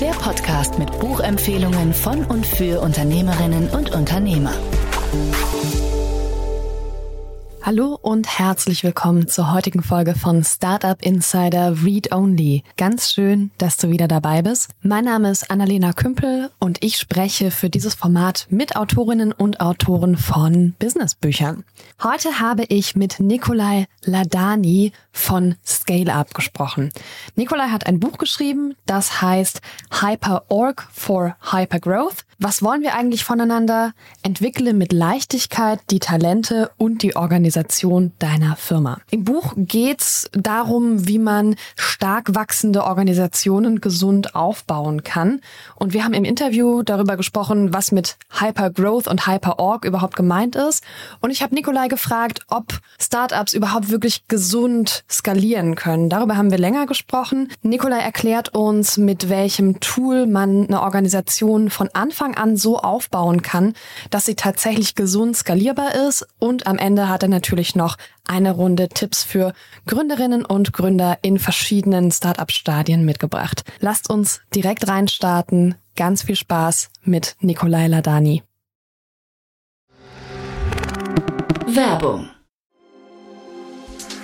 Der Podcast mit Buchempfehlungen von und für Unternehmerinnen und Unternehmer. Hallo und herzlich willkommen zur heutigen Folge von Startup Insider Read Only. Ganz schön, dass du wieder dabei bist. Mein Name ist Annalena Kümpel und ich spreche für dieses Format mit Autorinnen und Autoren von Businessbüchern. Heute habe ich mit Nikolai Ladani von Scale Up gesprochen. Nikolai hat ein Buch geschrieben, das heißt Hyper Org for Hypergrowth. Was wollen wir eigentlich voneinander? Entwickle mit Leichtigkeit die Talente und die Organisation deiner Firma. Im Buch geht's darum, wie man stark wachsende Organisationen gesund aufbauen kann. Und wir haben im Interview darüber gesprochen, was mit Hypergrowth und Hyperorg überhaupt gemeint ist. Und ich habe Nikolai gefragt, ob Startups überhaupt wirklich gesund skalieren können. Darüber haben wir länger gesprochen. Nikolai erklärt uns, mit welchem Tool man eine Organisation von Anfang an so aufbauen kann, dass sie tatsächlich gesund skalierbar ist. Und am Ende hat er natürlich noch eine Runde Tipps für Gründerinnen und Gründer in verschiedenen Startup-Stadien mitgebracht. Lasst uns direkt reinstarten. Ganz viel Spaß mit Nikolai Ladani. Werbung.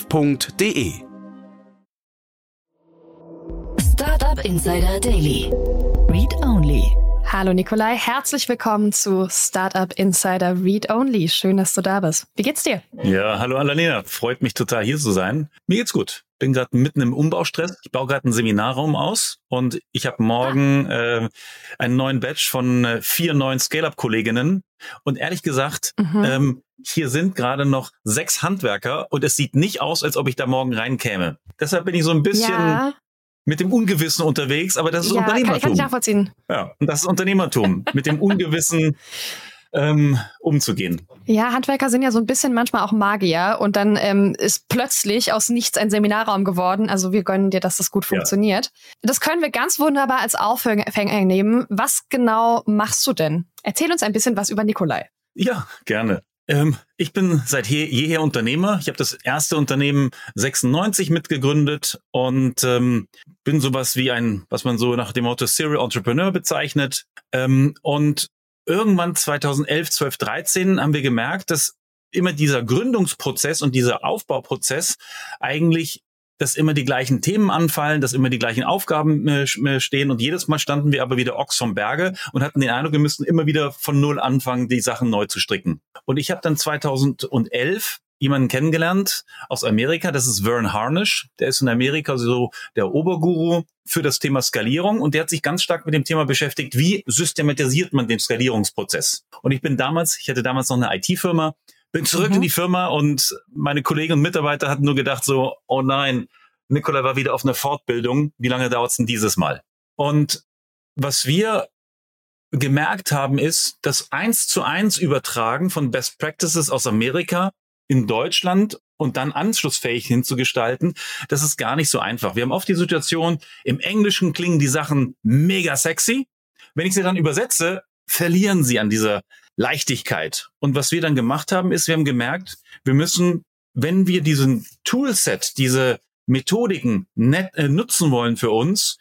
www.startup.de. Startup Insider Daily. Read Only. Hallo Nikolai, herzlich willkommen zu Startup Insider Read Only. Schön, dass du da bist. Wie geht's dir? Ja, hallo Annalena. Freut mich total hier zu sein. Mir geht's gut. Bin gerade mitten im Umbaustress. Ich baue gerade einen Seminarraum aus und ich habe morgen äh, einen neuen Batch von äh, vier neuen Scale-Up-Kolleginnen. Und ehrlich gesagt, mhm. ähm, hier sind gerade noch sechs Handwerker und es sieht nicht aus, als ob ich da morgen reinkäme. Deshalb bin ich so ein bisschen ja. mit dem Ungewissen unterwegs, aber das ist ja, Unternehmertum. Kann, kann ich nachvollziehen. Ja, und das ist Unternehmertum. mit dem Ungewissen ähm, umzugehen. Ja, Handwerker sind ja so ein bisschen manchmal auch Magier und dann ähm, ist plötzlich aus nichts ein Seminarraum geworden. Also wir gönnen dir, dass das gut funktioniert. Ja. Das können wir ganz wunderbar als Aufhänger nehmen. Was genau machst du denn? Erzähl uns ein bisschen was über Nikolai. Ja, gerne. Ähm, ich bin seit je, jeher Unternehmer. Ich habe das erste Unternehmen 96 mitgegründet und ähm, bin sowas wie ein, was man so nach dem Motto Serial Entrepreneur bezeichnet. Ähm, und irgendwann 2011, 12, 13 haben wir gemerkt, dass immer dieser Gründungsprozess und dieser Aufbauprozess eigentlich dass immer die gleichen Themen anfallen, dass immer die gleichen Aufgaben äh, äh, stehen und jedes Mal standen wir aber wieder Ochs vom Berge und hatten den Eindruck, wir müssten immer wieder von Null anfangen, die Sachen neu zu stricken. Und ich habe dann 2011 jemanden kennengelernt aus Amerika, das ist Vern Harnish, der ist in Amerika so der Oberguru für das Thema Skalierung und der hat sich ganz stark mit dem Thema beschäftigt, wie systematisiert man den Skalierungsprozess. Und ich bin damals, ich hatte damals noch eine IT-Firma, bin zurück mhm. in die Firma und meine Kollegen und Mitarbeiter hatten nur gedacht so, oh nein, Nikola war wieder auf einer Fortbildung. Wie lange dauert es denn dieses Mal? Und was wir gemerkt haben, ist, dass eins zu eins Übertragen von Best Practices aus Amerika in Deutschland und dann anschlussfähig hinzugestalten, das ist gar nicht so einfach. Wir haben oft die Situation, im Englischen klingen die Sachen mega sexy. Wenn ich sie dann übersetze, verlieren sie an dieser Leichtigkeit. Und was wir dann gemacht haben, ist, wir haben gemerkt, wir müssen, wenn wir diesen Toolset, diese Methodiken net, äh, nutzen wollen für uns,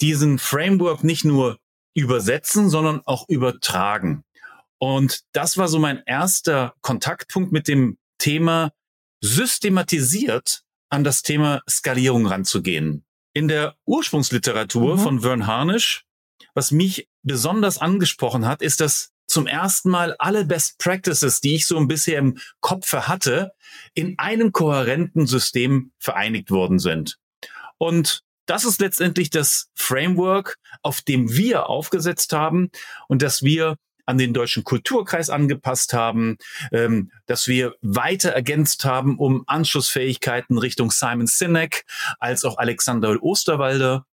diesen Framework nicht nur übersetzen, sondern auch übertragen. Und das war so mein erster Kontaktpunkt mit dem Thema systematisiert an das Thema Skalierung ranzugehen. In der Ursprungsliteratur mhm. von Vern Harnish, was mich besonders angesprochen hat, ist das zum ersten Mal alle Best Practices, die ich so ein bisher im Kopf hatte, in einem kohärenten System vereinigt worden sind. Und das ist letztendlich das Framework, auf dem wir aufgesetzt haben und das wir an den deutschen Kulturkreis angepasst haben, ähm, dass wir weiter ergänzt haben um Anschlussfähigkeiten Richtung Simon Sinek als auch Alexander Osterwalder,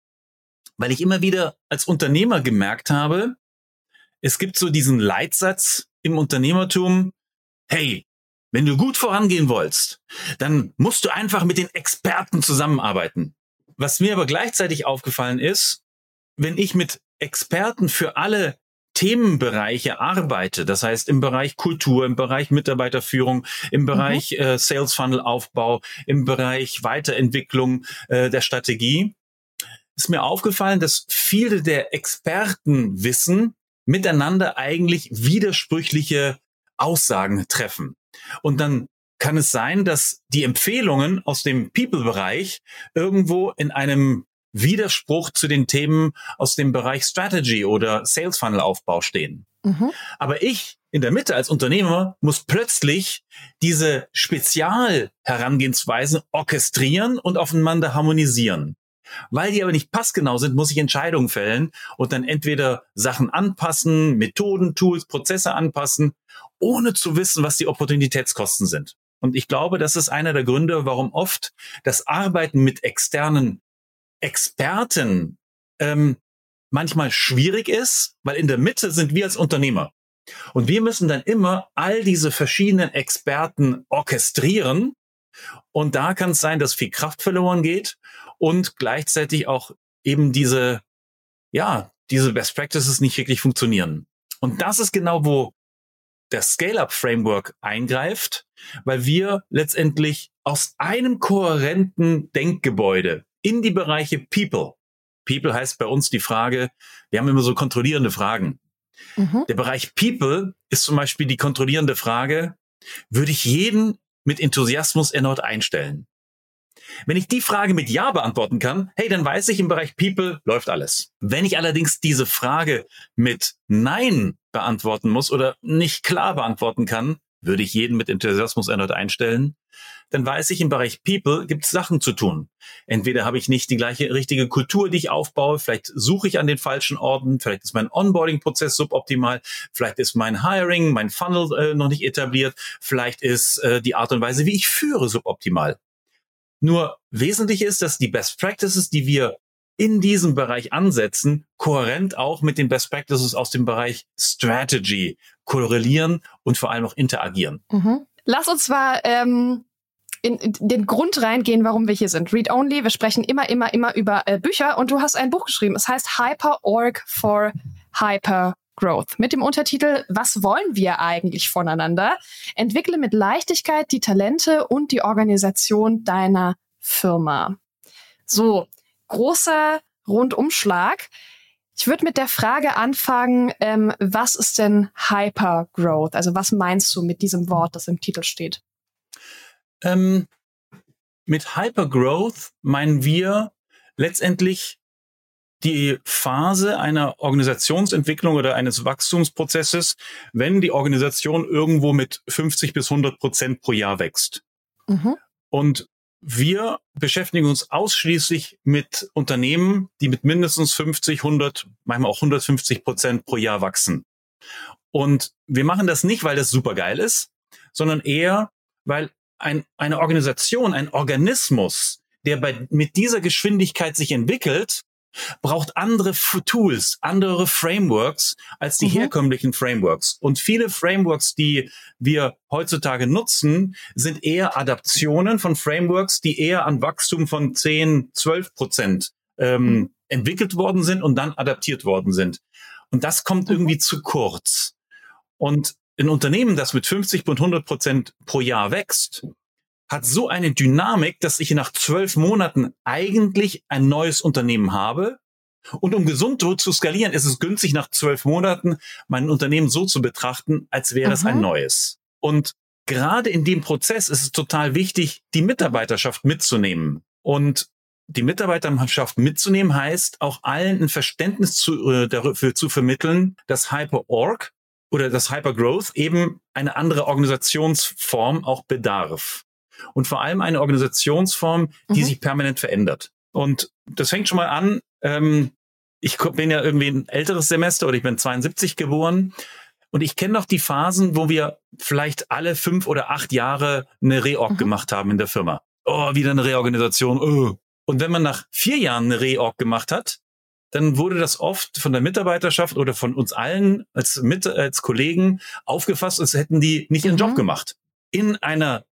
weil ich immer wieder als Unternehmer gemerkt habe, es gibt so diesen Leitsatz im Unternehmertum, hey, wenn du gut vorangehen willst, dann musst du einfach mit den Experten zusammenarbeiten. Was mir aber gleichzeitig aufgefallen ist, wenn ich mit Experten für alle Themenbereiche arbeite, das heißt im Bereich Kultur, im Bereich Mitarbeiterführung, im mhm. Bereich mhm. äh, Sales Funnel Aufbau, im Bereich Weiterentwicklung äh, der Strategie, ist mir aufgefallen, dass viele der Experten wissen, miteinander eigentlich widersprüchliche Aussagen treffen. Und dann kann es sein, dass die Empfehlungen aus dem People-Bereich irgendwo in einem Widerspruch zu den Themen aus dem Bereich Strategy oder Sales Funnel Aufbau stehen. Mhm. Aber ich in der Mitte als Unternehmer muss plötzlich diese Spezialherangehensweisen orchestrieren und aufeinander harmonisieren. Weil die aber nicht passgenau sind, muss ich Entscheidungen fällen und dann entweder Sachen anpassen, Methoden, Tools, Prozesse anpassen, ohne zu wissen, was die Opportunitätskosten sind. Und ich glaube, das ist einer der Gründe, warum oft das Arbeiten mit externen Experten ähm, manchmal schwierig ist, weil in der Mitte sind wir als Unternehmer. Und wir müssen dann immer all diese verschiedenen Experten orchestrieren. Und da kann es sein, dass viel Kraft verloren geht und gleichzeitig auch eben diese, ja, diese Best Practices nicht wirklich funktionieren. Und das ist genau, wo der Scale-Up-Framework eingreift, weil wir letztendlich aus einem kohärenten Denkgebäude in die Bereiche People. People heißt bei uns die Frage, wir haben immer so kontrollierende Fragen. Mhm. Der Bereich People ist zum Beispiel die kontrollierende Frage, würde ich jeden mit Enthusiasmus erneut einstellen? Wenn ich die Frage mit Ja beantworten kann, hey, dann weiß ich, im Bereich People läuft alles. Wenn ich allerdings diese Frage mit Nein beantworten muss oder nicht klar beantworten kann, würde ich jeden mit Enthusiasmus erneut einstellen, dann weiß ich, im Bereich People gibt es Sachen zu tun. Entweder habe ich nicht die gleiche richtige Kultur, die ich aufbaue, vielleicht suche ich an den falschen Orten, vielleicht ist mein Onboarding-Prozess suboptimal, vielleicht ist mein Hiring, mein Funnel äh, noch nicht etabliert, vielleicht ist äh, die Art und Weise, wie ich führe, suboptimal. Nur wesentlich ist, dass die Best Practices, die wir in diesem Bereich ansetzen, kohärent auch mit den Best Practices aus dem Bereich Strategy korrelieren und vor allem auch interagieren. Mhm. Lass uns mal ähm, in, in den Grund reingehen, warum wir hier sind. Read Only, wir sprechen immer, immer, immer über äh, Bücher und du hast ein Buch geschrieben. Es heißt Hyper Org for Hyper Growth mit dem Untertitel Was wollen wir eigentlich voneinander? Entwickle mit Leichtigkeit die Talente und die Organisation deiner Firma. So, großer Rundumschlag. Ich würde mit der Frage anfangen, ähm, was ist denn Hypergrowth? Also was meinst du mit diesem Wort, das im Titel steht? Ähm, mit Hypergrowth meinen wir letztendlich die Phase einer Organisationsentwicklung oder eines Wachstumsprozesses, wenn die Organisation irgendwo mit 50 bis 100 Prozent pro Jahr wächst. Mhm. Und wir beschäftigen uns ausschließlich mit Unternehmen, die mit mindestens 50, 100, manchmal auch 150 Prozent pro Jahr wachsen. Und wir machen das nicht, weil das super geil ist, sondern eher, weil ein, eine Organisation, ein Organismus, der bei, mit dieser Geschwindigkeit sich entwickelt, braucht andere Tools, andere Frameworks als die mhm. herkömmlichen Frameworks. Und viele Frameworks, die wir heutzutage nutzen, sind eher Adaptionen von Frameworks, die eher an Wachstum von 10, 12 Prozent ähm, mhm. entwickelt worden sind und dann adaptiert worden sind. Und das kommt mhm. irgendwie zu kurz. Und ein Unternehmen, das mit 50 und 100 Prozent pro Jahr wächst, hat so eine Dynamik, dass ich nach zwölf Monaten eigentlich ein neues Unternehmen habe. Und um gesund zu skalieren, ist es günstig, nach zwölf Monaten mein Unternehmen so zu betrachten, als wäre Aha. es ein neues. Und gerade in dem Prozess ist es total wichtig, die Mitarbeiterschaft mitzunehmen. Und die Mitarbeiterschaft mitzunehmen heißt, auch allen ein Verständnis zu, äh, dafür zu vermitteln, dass Hyper-Org oder das Hypergrowth eben eine andere Organisationsform auch bedarf. Und vor allem eine Organisationsform, die mhm. sich permanent verändert. Und das fängt schon mal an. Ähm, ich bin ja irgendwie ein älteres Semester oder ich bin 72 geboren. Und ich kenne noch die Phasen, wo wir vielleicht alle fünf oder acht Jahre eine Reorg mhm. gemacht haben in der Firma. Oh, wieder eine Reorganisation. Oh. Und wenn man nach vier Jahren eine Reorg gemacht hat, dann wurde das oft von der Mitarbeiterschaft oder von uns allen als, mit, als Kollegen aufgefasst, als hätten die nicht ihren mhm. Job gemacht. In einer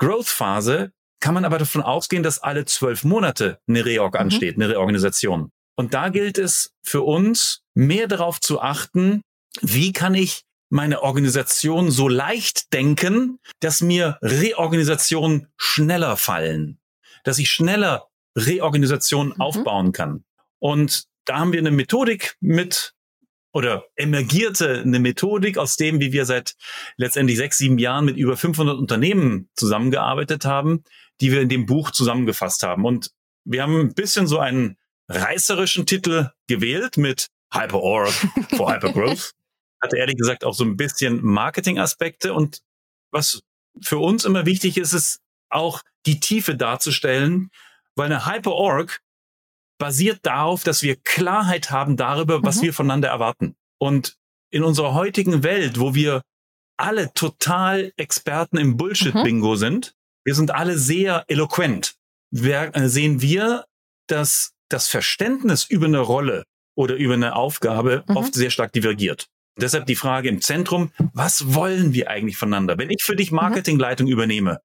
Hyper-Growth-Phase kann man aber davon ausgehen, dass alle zwölf Monate eine Reorg mhm. ansteht, eine Reorganisation. Und da gilt es für uns, mehr darauf zu achten, wie kann ich meine Organisation so leicht denken, dass mir Reorganisationen schneller fallen, dass ich schneller Reorganisationen mhm. aufbauen kann. Und da haben wir eine Methodik mit oder emergierte eine Methodik aus dem, wie wir seit letztendlich sechs, sieben Jahren mit über 500 Unternehmen zusammengearbeitet haben, die wir in dem Buch zusammengefasst haben. Und wir haben ein bisschen so einen reißerischen Titel gewählt mit Hyper-Org for Hyper-Growth. Hatte ehrlich gesagt auch so ein bisschen Marketing-Aspekte. Und was für uns immer wichtig ist, ist auch die Tiefe darzustellen, weil eine Hyper-Org basiert darauf, dass wir Klarheit haben darüber, was mhm. wir voneinander erwarten. Und in unserer heutigen Welt, wo wir alle total Experten im Bullshit-Bingo mhm. sind, wir sind alle sehr eloquent, wir, äh, sehen wir, dass das Verständnis über eine Rolle oder über eine Aufgabe mhm. oft sehr stark divergiert. Deshalb die Frage im Zentrum, was wollen wir eigentlich voneinander? Wenn ich für dich mhm. Marketingleitung übernehme,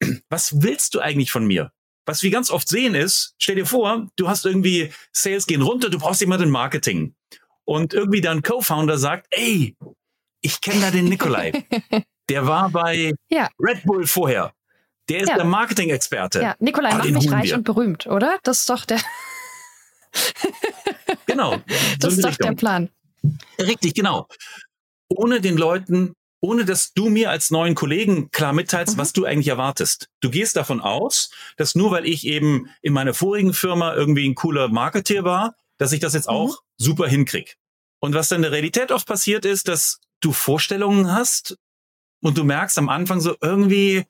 was willst du eigentlich von mir? Was wir ganz oft sehen ist, stell dir vor, du hast irgendwie Sales gehen runter, du brauchst jemanden im Marketing. Und irgendwie dein Co-Founder sagt, ey, ich kenne da den Nikolai. Der war bei ja. Red Bull vorher. Der ist ja. der Marketing-Experte. Ja, Nikolai macht mich reich wir. und berühmt, oder? Das ist doch der. genau. Das ist doch Richtung. der Plan. Richtig, genau. Ohne den Leuten ohne dass du mir als neuen Kollegen klar mitteilst, mhm. was du eigentlich erwartest. Du gehst davon aus, dass nur weil ich eben in meiner vorigen Firma irgendwie ein cooler Marketeer war, dass ich das jetzt mhm. auch super hinkrieg. Und was dann in der Realität oft passiert ist, dass du Vorstellungen hast und du merkst am Anfang so irgendwie,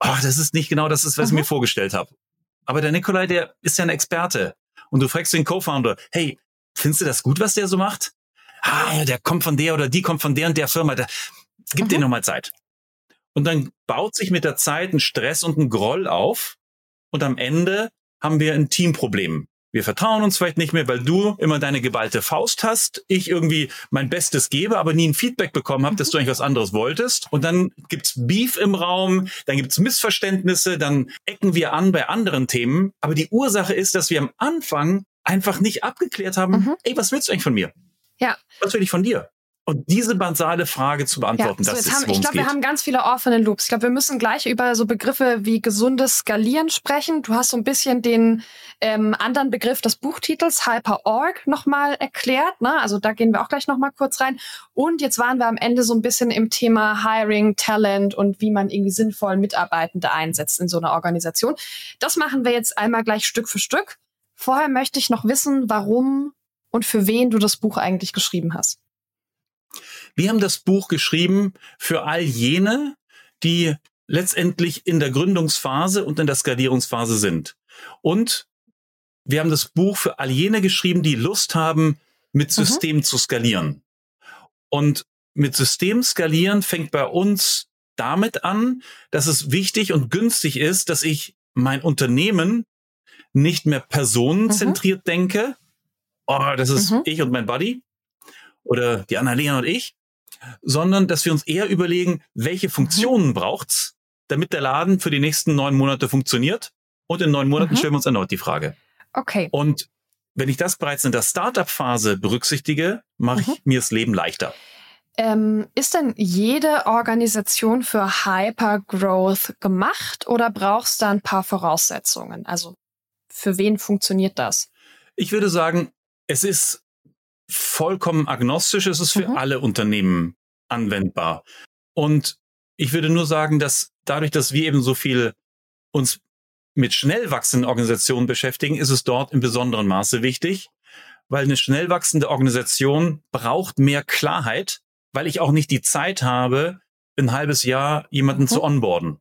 oh, das ist nicht genau das, ist, was mhm. ich mir vorgestellt habe. Aber der Nikolai, der ist ja ein Experte. Und du fragst den Co-Founder, hey, findest du das gut, was der so macht? Ah, der kommt von der oder die kommt von der und der Firma. Der, Gib mhm. dir nochmal Zeit. Und dann baut sich mit der Zeit ein Stress und ein Groll auf. Und am Ende haben wir ein Teamproblem. Wir vertrauen uns vielleicht nicht mehr, weil du immer deine geballte Faust hast, ich irgendwie mein Bestes gebe, aber nie ein Feedback bekommen habe, mhm. dass du eigentlich was anderes wolltest. Und dann gibt's Beef im Raum, dann gibt's Missverständnisse, dann ecken wir an bei anderen Themen. Aber die Ursache ist, dass wir am Anfang einfach nicht abgeklärt haben, mhm. ey, was willst du eigentlich von mir? Ja. Was will ich von dir? Und diese basale Frage zu beantworten, ja, so das ist, haben, Ich glaube, wir haben ganz viele offene Loops. Ich glaube, wir müssen gleich über so Begriffe wie gesundes Skalieren sprechen. Du hast so ein bisschen den ähm, anderen Begriff des Buchtitels Hyper-Org nochmal erklärt. Ne? Also da gehen wir auch gleich nochmal kurz rein. Und jetzt waren wir am Ende so ein bisschen im Thema Hiring, Talent und wie man irgendwie sinnvoll Mitarbeitende einsetzt in so einer Organisation. Das machen wir jetzt einmal gleich Stück für Stück. Vorher möchte ich noch wissen, warum und für wen du das Buch eigentlich geschrieben hast. Wir haben das Buch geschrieben für all jene, die letztendlich in der Gründungsphase und in der Skalierungsphase sind. Und wir haben das Buch für all jene geschrieben, die Lust haben, mit mhm. System mhm. zu skalieren. Und mit System skalieren fängt bei uns damit an, dass es wichtig und günstig ist, dass ich mein Unternehmen nicht mehr personenzentriert mhm. denke. Oh, das ist mhm. ich und mein Buddy oder die Annalena und ich, sondern dass wir uns eher überlegen, welche Funktionen mhm. braucht's, damit der Laden für die nächsten neun Monate funktioniert. Und in neun Monaten mhm. stellen wir uns erneut die Frage. Okay. Und wenn ich das bereits in der Startup-Phase berücksichtige, mache ich mhm. mir das Leben leichter. Ähm, ist denn jede Organisation für Hypergrowth gemacht oder brauchst du da ein paar Voraussetzungen? Also für wen funktioniert das? Ich würde sagen, es ist vollkommen agnostisch. Es ist für mhm. alle Unternehmen anwendbar. Und ich würde nur sagen, dass dadurch, dass wir eben so viel uns mit schnell wachsenden Organisationen beschäftigen, ist es dort in besonderem Maße wichtig, weil eine schnell wachsende Organisation braucht mehr Klarheit, weil ich auch nicht die Zeit habe, ein halbes Jahr jemanden mhm. zu onboarden.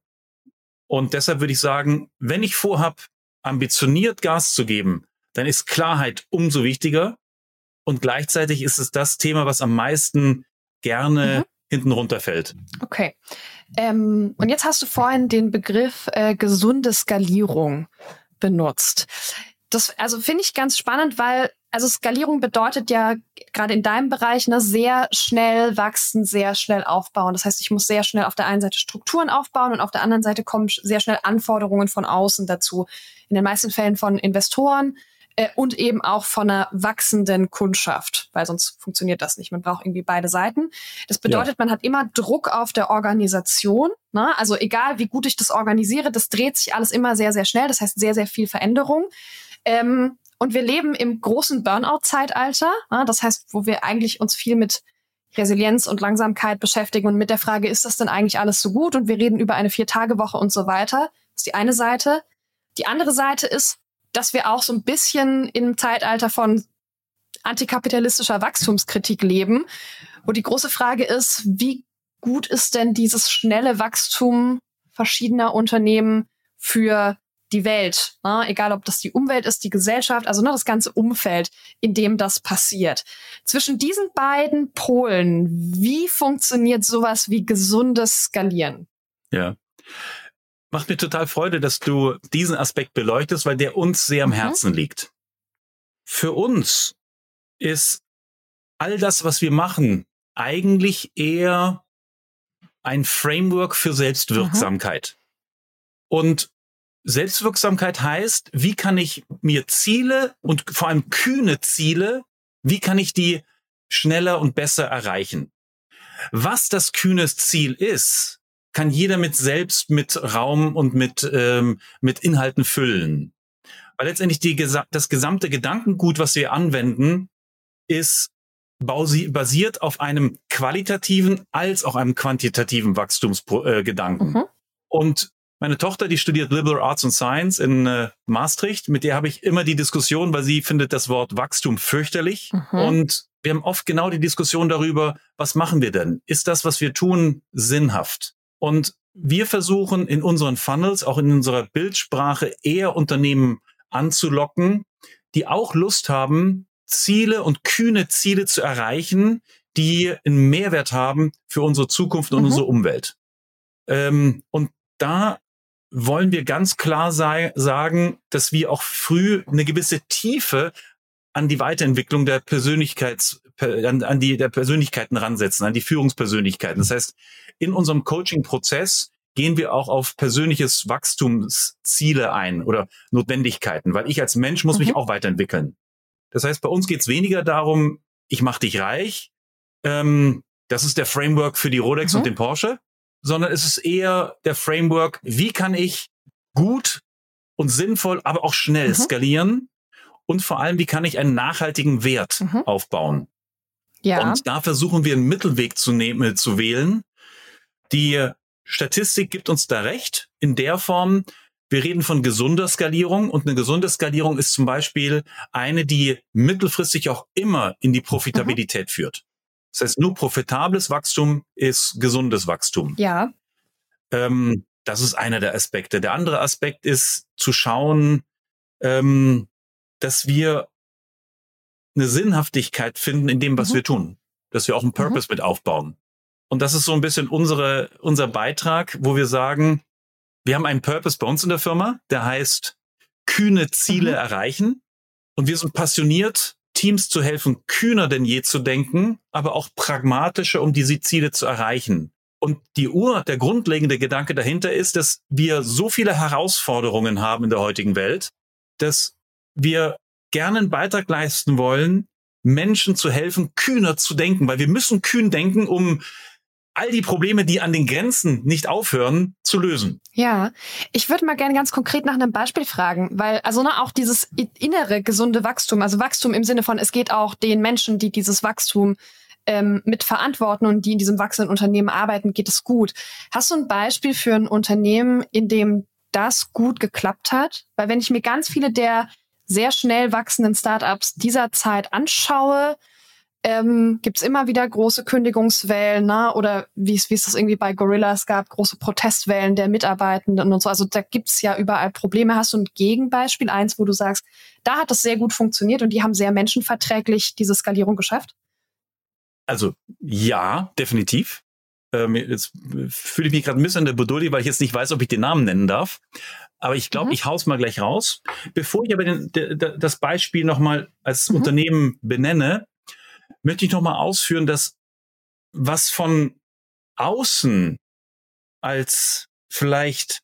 Und deshalb würde ich sagen, wenn ich vorhab, ambitioniert Gas zu geben, dann ist Klarheit umso wichtiger. Und gleichzeitig ist es das Thema, was am meisten gerne mhm. hinten runterfällt. Okay. Ähm, und jetzt hast du vorhin den Begriff äh, gesunde Skalierung benutzt. Das also finde ich ganz spannend, weil also Skalierung bedeutet ja gerade in deinem Bereich ne, sehr schnell wachsen, sehr schnell aufbauen. Das heißt, ich muss sehr schnell auf der einen Seite Strukturen aufbauen und auf der anderen Seite kommen sehr schnell Anforderungen von außen dazu. In den meisten Fällen von Investoren äh, und eben auch von einer wachsenden Kundschaft, weil sonst funktioniert das nicht. Man braucht irgendwie beide Seiten. Das bedeutet, ja. man hat immer Druck auf der Organisation. Ne? Also egal, wie gut ich das organisiere, das dreht sich alles immer sehr, sehr schnell. Das heißt, sehr, sehr viel Veränderung. Ähm, und wir leben im großen Burnout-Zeitalter. Das heißt, wo wir eigentlich uns viel mit Resilienz und Langsamkeit beschäftigen und mit der Frage, ist das denn eigentlich alles so gut? Und wir reden über eine Vier-Tage-Woche und so weiter. Das ist die eine Seite. Die andere Seite ist, dass wir auch so ein bisschen im Zeitalter von antikapitalistischer Wachstumskritik leben, wo die große Frage ist, wie gut ist denn dieses schnelle Wachstum verschiedener Unternehmen für die Welt, ne? egal ob das die Umwelt ist, die Gesellschaft, also ne, das ganze Umfeld, in dem das passiert. Zwischen diesen beiden Polen, wie funktioniert sowas wie gesundes Skalieren? Ja. Macht mir total Freude, dass du diesen Aspekt beleuchtest, weil der uns sehr am mhm. Herzen liegt. Für uns ist all das, was wir machen, eigentlich eher ein Framework für Selbstwirksamkeit. Mhm. Und Selbstwirksamkeit heißt, wie kann ich mir Ziele und vor allem kühne Ziele, wie kann ich die schneller und besser erreichen? Was das kühne Ziel ist, kann jeder mit selbst, mit Raum und mit, ähm, mit Inhalten füllen. Weil letztendlich die, das gesamte Gedankengut, was wir anwenden, ist basiert auf einem qualitativen als auch einem quantitativen Wachstumsgedanken. Äh, mhm. Und meine Tochter, die studiert Liberal Arts and Science in äh, Maastricht. Mit der habe ich immer die Diskussion, weil sie findet das Wort Wachstum fürchterlich. Mhm. Und wir haben oft genau die Diskussion darüber, was machen wir denn? Ist das, was wir tun, sinnhaft? Und wir versuchen in unseren Funnels, auch in unserer Bildsprache, eher Unternehmen anzulocken, die auch Lust haben, Ziele und kühne Ziele zu erreichen, die einen Mehrwert haben für unsere Zukunft und mhm. unsere Umwelt. Ähm, und da wollen wir ganz klar sei, sagen, dass wir auch früh eine gewisse Tiefe an die Weiterentwicklung der Persönlichkeits, an, an die der Persönlichkeiten ransetzen, an die Führungspersönlichkeiten. Das heißt, in unserem Coaching-Prozess gehen wir auch auf persönliches Wachstumsziele ein oder Notwendigkeiten, weil ich als Mensch muss mhm. mich auch weiterentwickeln. Das heißt, bei uns geht es weniger darum, ich mache dich reich. Ähm, das ist der Framework für die Rolex mhm. und den Porsche sondern es ist eher der Framework, wie kann ich gut und sinnvoll, aber auch schnell mhm. skalieren und vor allem, wie kann ich einen nachhaltigen Wert mhm. aufbauen. Ja. Und da versuchen wir einen Mittelweg zu nehmen, zu wählen. Die Statistik gibt uns da recht in der Form, wir reden von gesunder Skalierung und eine gesunde Skalierung ist zum Beispiel eine, die mittelfristig auch immer in die Profitabilität mhm. führt. Das heißt, nur profitables Wachstum ist gesundes Wachstum. Ja. Ähm, das ist einer der Aspekte. Der andere Aspekt ist zu schauen, ähm, dass wir eine Sinnhaftigkeit finden in dem, was mhm. wir tun. Dass wir auch einen mhm. Purpose mhm. mit aufbauen. Und das ist so ein bisschen unsere, unser Beitrag, wo wir sagen, wir haben einen Purpose bei uns in der Firma, der heißt kühne Ziele mhm. erreichen. Und wir sind passioniert Teams zu helfen, kühner denn je zu denken, aber auch pragmatischer, um diese Ziele zu erreichen. Und die Ur, der grundlegende Gedanke dahinter ist, dass wir so viele Herausforderungen haben in der heutigen Welt, dass wir gerne einen Beitrag leisten wollen, Menschen zu helfen, kühner zu denken, weil wir müssen kühn denken, um all die Probleme, die an den Grenzen nicht aufhören, zu lösen. Ja, ich würde mal gerne ganz konkret nach einem Beispiel fragen, weil also ne, auch dieses innere gesunde Wachstum, also Wachstum im Sinne von, es geht auch den Menschen, die dieses Wachstum ähm, mit verantworten und die in diesem wachsenden Unternehmen arbeiten, geht es gut. Hast du ein Beispiel für ein Unternehmen, in dem das gut geklappt hat? Weil wenn ich mir ganz viele der sehr schnell wachsenden Startups dieser Zeit anschaue, ähm, gibt es immer wieder große Kündigungswellen, ne? oder wie es das irgendwie bei Gorillas gab, große Protestwellen der Mitarbeitenden und so. Also da gibt es ja überall Probleme. Hast du ein Gegenbeispiel, eins, wo du sagst, da hat das sehr gut funktioniert und die haben sehr menschenverträglich diese Skalierung geschafft? Also ja, definitiv. Ähm, jetzt fühle ich mich gerade ein bisschen in der Beduldi, weil ich jetzt nicht weiß, ob ich den Namen nennen darf. Aber ich glaube, mhm. ich hau's mal gleich raus. Bevor ich aber den, de, de, das Beispiel nochmal als mhm. Unternehmen benenne, möchte ich nochmal ausführen, dass was von außen als vielleicht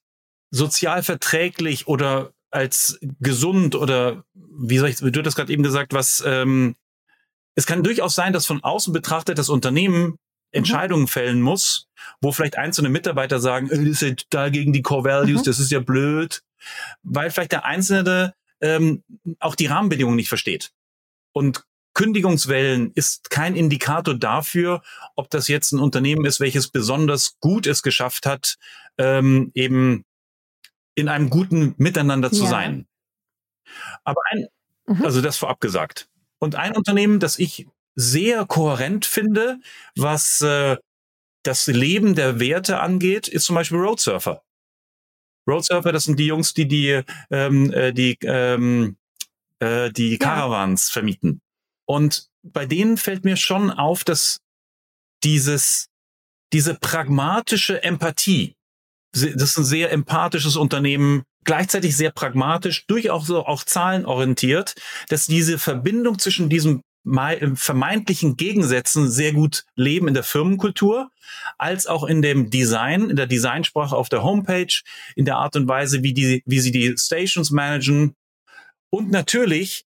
sozial verträglich oder als gesund oder wie soll ich, du das gerade eben gesagt, was ähm, es kann durchaus sein, dass von außen betrachtet das Unternehmen. Entscheidungen mhm. fällen muss, wo vielleicht einzelne Mitarbeiter sagen, äh, das ist ja total gegen die Core Values, mhm. das ist ja blöd, weil vielleicht der Einzelne ähm, auch die Rahmenbedingungen nicht versteht. Und Kündigungswellen ist kein Indikator dafür, ob das jetzt ein Unternehmen ist, welches besonders gut es geschafft hat, ähm, eben in einem guten Miteinander zu ja. sein. Aber ein, mhm. also das vorab gesagt. Und ein Unternehmen, das ich sehr kohärent finde, was äh, das Leben der Werte angeht, ist zum Beispiel Roadsurfer. Roadsurfer, das sind die Jungs, die die ähm, äh, die ähm, äh, die Caravans ja. vermieten. Und bei denen fällt mir schon auf, dass dieses diese pragmatische Empathie, das ist ein sehr empathisches Unternehmen, gleichzeitig sehr pragmatisch, durchaus auch, auch zahlenorientiert, dass diese Verbindung zwischen diesen vermeintlichen Gegensätzen sehr gut leben in der Firmenkultur, als auch in dem Design, in der Designsprache auf der Homepage, in der Art und Weise, wie die, wie sie die Stations managen. Und natürlich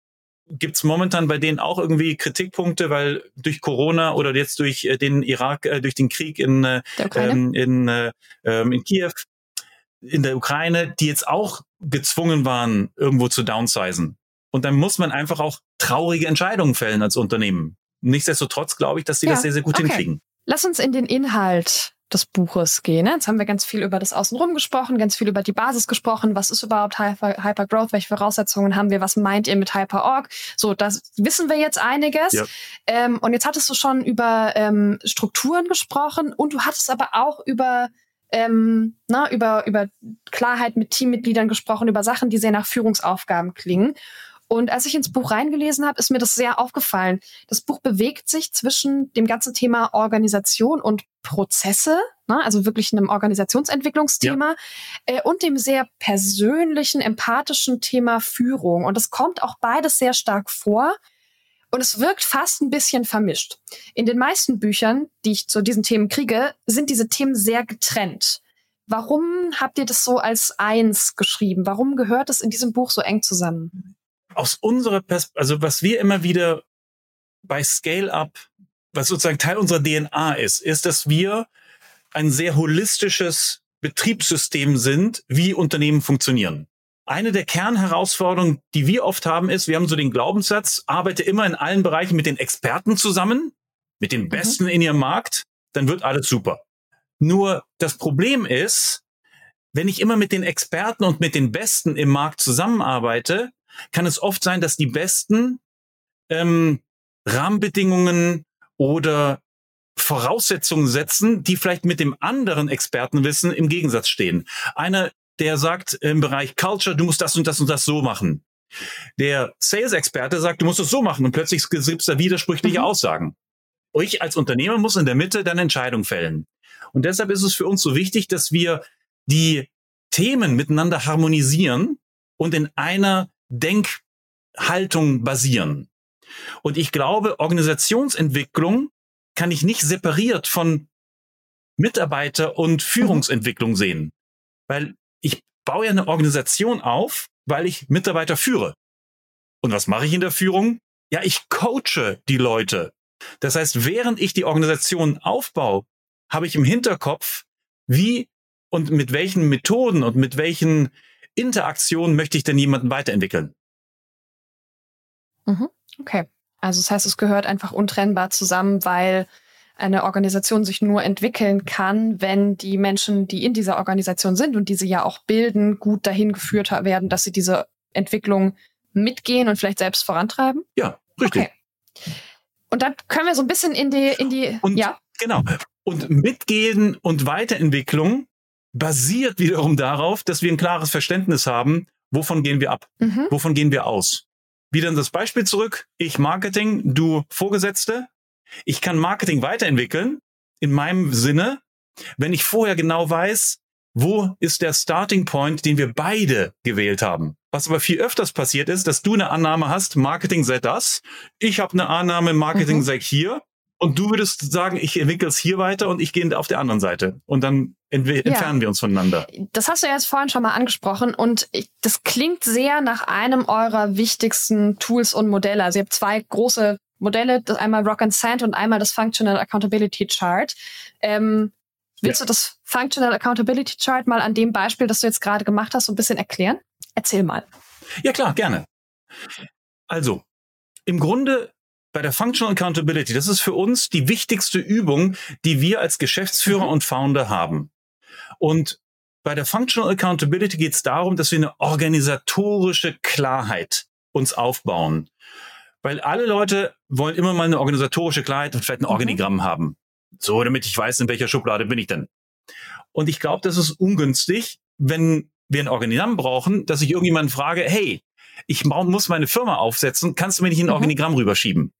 gibt's momentan bei denen auch irgendwie Kritikpunkte, weil durch Corona oder jetzt durch äh, den Irak, äh, durch den Krieg in, äh, ähm, in, äh, ähm, in Kiew, in der Ukraine, die jetzt auch gezwungen waren, irgendwo zu downsizen. Und dann muss man einfach auch traurige Entscheidungen fällen als Unternehmen. Nichtsdestotrotz glaube ich, dass sie ja, das sehr, sehr gut okay. hinkriegen. Lass uns in den Inhalt des Buches gehen. Jetzt haben wir ganz viel über das Außenrum gesprochen, ganz viel über die Basis gesprochen. Was ist überhaupt Hyper, Hypergrowth? Welche Voraussetzungen haben wir? Was meint ihr mit Hyperorg? So, das wissen wir jetzt einiges. Ja. Ähm, und jetzt hattest du schon über ähm, Strukturen gesprochen und du hattest aber auch über ähm, na, über, über Klarheit mit Teammitgliedern gesprochen, über Sachen, die sehr nach Führungsaufgaben klingen. Und als ich ins Buch reingelesen habe, ist mir das sehr aufgefallen. Das Buch bewegt sich zwischen dem ganzen Thema Organisation und Prozesse, ne, also wirklich einem Organisationsentwicklungsthema, ja. äh, und dem sehr persönlichen, empathischen Thema Führung. Und es kommt auch beides sehr stark vor. Und es wirkt fast ein bisschen vermischt. In den meisten Büchern, die ich zu diesen Themen kriege, sind diese Themen sehr getrennt. Warum habt ihr das so als eins geschrieben? Warum gehört es in diesem Buch so eng zusammen? Aus unserer Perspektive, also was wir immer wieder bei Scale-Up, was sozusagen Teil unserer DNA ist, ist, dass wir ein sehr holistisches Betriebssystem sind, wie Unternehmen funktionieren. Eine der Kernherausforderungen, die wir oft haben, ist, wir haben so den Glaubenssatz, arbeite immer in allen Bereichen mit den Experten zusammen, mit den mhm. Besten mhm. in ihrem Markt, dann wird alles super. Nur das Problem ist, wenn ich immer mit den Experten und mit den Besten im Markt zusammenarbeite, kann es oft sein, dass die besten ähm, Rahmenbedingungen oder Voraussetzungen setzen, die vielleicht mit dem anderen Expertenwissen im Gegensatz stehen. Einer, der sagt im Bereich Culture, du musst das und das und das so machen. Der Sales-Experte sagt, du musst es so machen und plötzlich gibt es da widersprüchliche mhm. Aussagen. Ich als Unternehmer muss in der Mitte dann Entscheidung fällen. Und deshalb ist es für uns so wichtig, dass wir die Themen miteinander harmonisieren und in einer Denkhaltung basieren. Und ich glaube, Organisationsentwicklung kann ich nicht separiert von Mitarbeiter- und Führungsentwicklung sehen. Weil ich baue ja eine Organisation auf, weil ich Mitarbeiter führe. Und was mache ich in der Führung? Ja, ich coache die Leute. Das heißt, während ich die Organisation aufbaue, habe ich im Hinterkopf, wie und mit welchen Methoden und mit welchen Interaktion möchte ich denn jemanden weiterentwickeln? Mhm. Okay. Also das heißt, es gehört einfach untrennbar zusammen, weil eine Organisation sich nur entwickeln kann, wenn die Menschen, die in dieser Organisation sind und die sie ja auch bilden, gut dahin geführt werden, dass sie diese Entwicklung mitgehen und vielleicht selbst vorantreiben? Ja, richtig. Okay. Und dann können wir so ein bisschen in die, in die, und, ja. Genau. Und Mitgehen und Weiterentwicklung basiert wiederum darauf, dass wir ein klares Verständnis haben, wovon gehen wir ab, mhm. wovon gehen wir aus. Wieder das Beispiel zurück. Ich Marketing, du Vorgesetzte. Ich kann Marketing weiterentwickeln in meinem Sinne, wenn ich vorher genau weiß, wo ist der Starting Point, den wir beide gewählt haben. Was aber viel öfters passiert ist, dass du eine Annahme hast, Marketing sei das, ich habe eine Annahme, Marketing mhm. sei hier und du würdest sagen, ich entwickle es hier weiter und ich gehe auf der anderen Seite. Und dann entfernen ja. wir uns voneinander. Das hast du ja jetzt vorhin schon mal angesprochen und ich, das klingt sehr nach einem eurer wichtigsten Tools und Modelle. Also ihr habt zwei große Modelle, das einmal Rock and Sand und einmal das Functional Accountability Chart. Ähm, willst ja. du das Functional Accountability Chart mal an dem Beispiel, das du jetzt gerade gemacht hast, so ein bisschen erklären? Erzähl mal. Ja klar, gerne. Also, im Grunde bei der Functional Accountability, das ist für uns die wichtigste Übung, die wir als Geschäftsführer mhm. und Founder haben. Und bei der Functional Accountability geht es darum, dass wir eine organisatorische Klarheit uns aufbauen. Weil alle Leute wollen immer mal eine organisatorische Klarheit und vielleicht ein mhm. Organigramm mhm. haben. So, damit ich weiß, in welcher Schublade bin ich denn. Und ich glaube, das ist ungünstig, wenn wir ein Organigramm brauchen, dass ich irgendjemanden frage, hey, ich muss meine Firma aufsetzen, kannst du mir nicht ein mhm. Organigramm rüberschieben?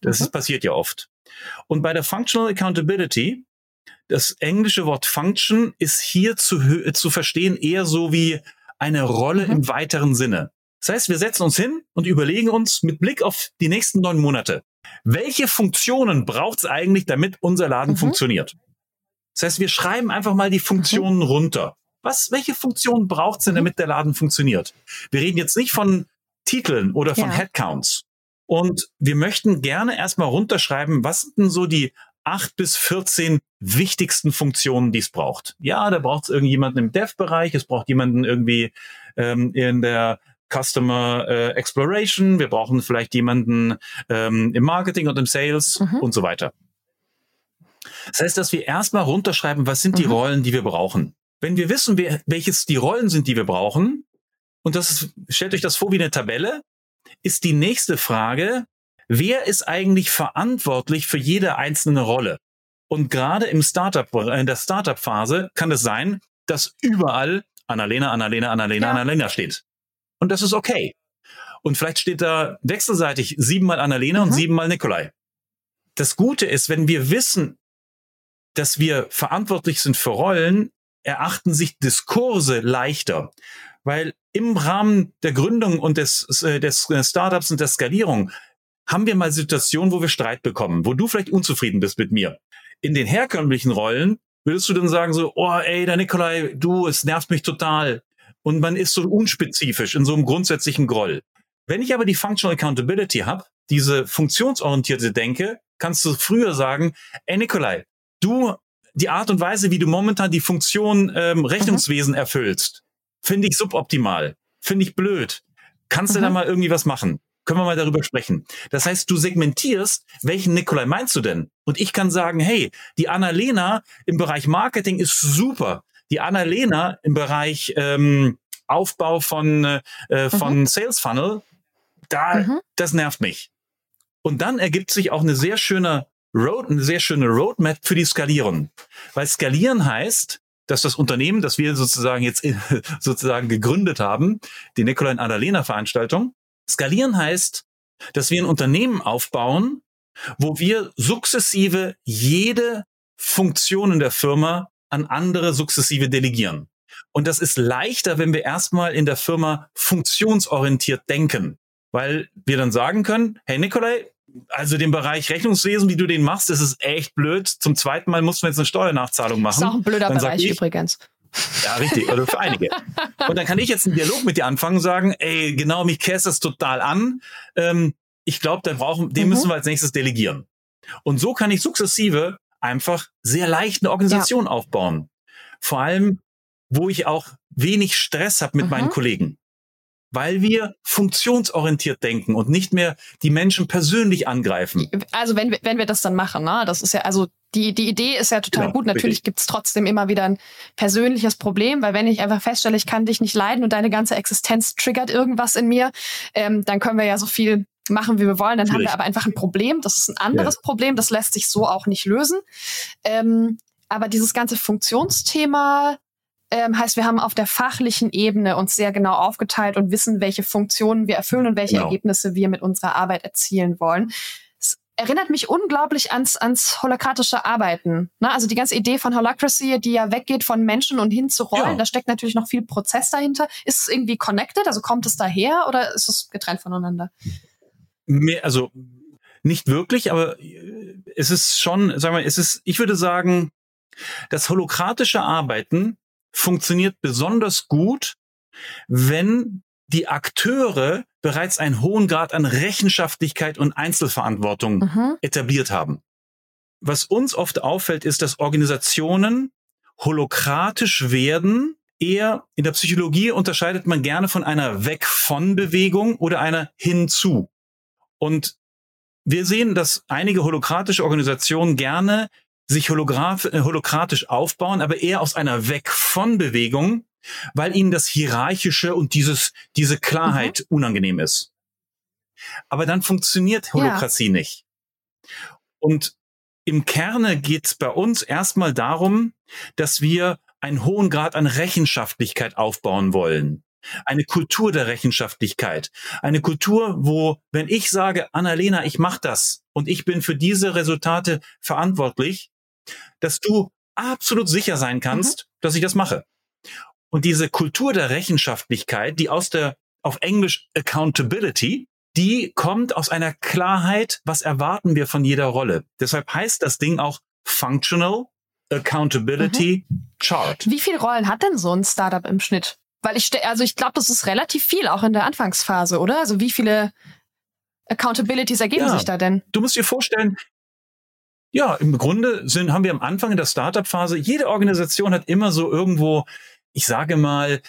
Das mhm. passiert ja oft. Und bei der Functional Accountability, das englische Wort Function ist hier zu, zu verstehen eher so wie eine Rolle mhm. im weiteren Sinne. Das heißt, wir setzen uns hin und überlegen uns mit Blick auf die nächsten neun Monate, welche Funktionen braucht es eigentlich, damit unser Laden mhm. funktioniert? Das heißt, wir schreiben einfach mal die Funktionen mhm. runter. Was, welche Funktionen braucht es denn, mhm. damit der Laden funktioniert? Wir reden jetzt nicht von Titeln oder von ja. Headcounts. Und wir möchten gerne erstmal runterschreiben, was sind denn so die acht bis 14 wichtigsten Funktionen, die es braucht. Ja, da braucht es irgendjemanden im Dev-Bereich, es braucht jemanden irgendwie ähm, in der Customer äh, Exploration, wir brauchen vielleicht jemanden ähm, im Marketing und im Sales mhm. und so weiter. Das heißt, dass wir erstmal runterschreiben, was sind die mhm. Rollen, die wir brauchen. Wenn wir wissen, wer, welches die Rollen sind, die wir brauchen, und das ist, stellt euch das vor wie eine Tabelle, ist die nächste Frage, wer ist eigentlich verantwortlich für jede einzelne Rolle? Und gerade im Startup, in der Startup-Phase kann es sein, dass überall Annalena, Annalena, Annalena, ja. Annalena steht. Und das ist okay. Und vielleicht steht da wechselseitig siebenmal Annalena mhm. und siebenmal Nikolai. Das Gute ist, wenn wir wissen, dass wir verantwortlich sind für Rollen, erachten sich Diskurse leichter. Weil im Rahmen der Gründung und des, äh, des Startups und der Skalierung haben wir mal Situationen, wo wir Streit bekommen, wo du vielleicht unzufrieden bist mit mir. In den herkömmlichen Rollen würdest du dann sagen so, oh ey, der Nikolai, du, es nervt mich total. Und man ist so unspezifisch in so einem grundsätzlichen Groll. Wenn ich aber die Functional Accountability habe, diese funktionsorientierte Denke, kannst du früher sagen, ey Nikolai, du, die Art und Weise, wie du momentan die Funktion ähm, Rechnungswesen mhm. erfüllst, finde ich suboptimal, finde ich blöd. Kannst mhm. du da mhm. mal irgendwie was machen? Können wir mal darüber sprechen. Das heißt, du segmentierst, welchen Nikolai meinst du denn? Und ich kann sagen, hey, die Annalena im Bereich Marketing ist super. Die Annalena im Bereich ähm, Aufbau von, äh, mhm. von Sales Funnel, da, mhm. das nervt mich. Und dann ergibt sich auch eine sehr schöne Road, eine sehr schöne Roadmap für die Skalierung. Weil skalieren heißt, dass das Unternehmen, das wir sozusagen jetzt sozusagen gegründet haben, die Nikolai und Annalena Veranstaltung, skalieren heißt, dass wir ein Unternehmen aufbauen, wo wir sukzessive jede Funktion in der Firma an andere sukzessive delegieren. Und das ist leichter, wenn wir erstmal in der Firma funktionsorientiert denken, weil wir dann sagen können, hey Nikolai, also den Bereich Rechnungswesen, wie du den machst, das ist echt blöd. Zum zweiten Mal mussten wir jetzt eine Steuernachzahlung machen. Das ist auch ein blöder dann Bereich ich, übrigens. Ja, richtig, oder für einige. Und dann kann ich jetzt einen Dialog mit dir anfangen und sagen, ey, genau, mich käst das total an. Ähm, ich glaube, den brauchen, den mhm. müssen wir als nächstes delegieren. Und so kann ich sukzessive einfach sehr leicht eine Organisation ja. aufbauen. Vor allem, wo ich auch wenig Stress habe mit mhm. meinen Kollegen weil wir funktionsorientiert denken und nicht mehr die Menschen persönlich angreifen. Also wenn wir, wenn wir das dann machen, ne? das ist ja, also die, die Idee ist ja total genau, gut. Natürlich gibt es trotzdem immer wieder ein persönliches Problem, weil wenn ich einfach feststelle, ich kann dich nicht leiden und deine ganze Existenz triggert irgendwas in mir, ähm, dann können wir ja so viel machen, wie wir wollen, dann Schwierig. haben wir aber einfach ein Problem. Das ist ein anderes ja. Problem, das lässt sich so auch nicht lösen. Ähm, aber dieses ganze Funktionsthema ähm, heißt, wir haben auf der fachlichen Ebene uns sehr genau aufgeteilt und wissen, welche Funktionen wir erfüllen und welche genau. Ergebnisse wir mit unserer Arbeit erzielen wollen. Es erinnert mich unglaublich ans, ans holokratische Arbeiten. Ne? Also die ganze Idee von Holacracy, die ja weggeht von Menschen und hin zu Rollen, ja. da steckt natürlich noch viel Prozess dahinter. Ist es irgendwie connected? Also kommt es daher oder ist es getrennt voneinander? Mehr, also nicht wirklich, aber äh, es ist schon, sagen wir, es ist, ich würde sagen, das holokratische Arbeiten funktioniert besonders gut, wenn die Akteure bereits einen hohen Grad an Rechenschaftlichkeit und Einzelverantwortung mhm. etabliert haben. Was uns oft auffällt, ist, dass Organisationen holokratisch werden. Eher in der Psychologie unterscheidet man gerne von einer Weg von Bewegung oder einer hinzu. Und wir sehen, dass einige holokratische Organisationen gerne sich äh, holokratisch aufbauen, aber eher aus einer Weg von Bewegung, weil ihnen das Hierarchische und dieses, diese Klarheit mhm. unangenehm ist. Aber dann funktioniert Holokratie ja. nicht. Und im Kerne geht es bei uns erstmal darum, dass wir einen hohen Grad an Rechenschaftlichkeit aufbauen wollen. Eine Kultur der Rechenschaftlichkeit. Eine Kultur, wo, wenn ich sage, Annalena, ich mache das und ich bin für diese Resultate verantwortlich, dass du absolut sicher sein kannst, mhm. dass ich das mache. Und diese Kultur der Rechenschaftlichkeit, die aus der, auf Englisch Accountability, die kommt aus einer Klarheit, was erwarten wir von jeder Rolle. Deshalb heißt das Ding auch Functional Accountability mhm. Chart. Wie viele Rollen hat denn so ein Startup im Schnitt? Weil ich, also ich glaube, das ist relativ viel, auch in der Anfangsphase, oder? Also wie viele Accountabilities ergeben ja, sich da denn? Du musst dir vorstellen, ja, im Grunde sind, haben wir am Anfang in der Startup-Phase, jede Organisation hat immer so irgendwo, ich sage mal,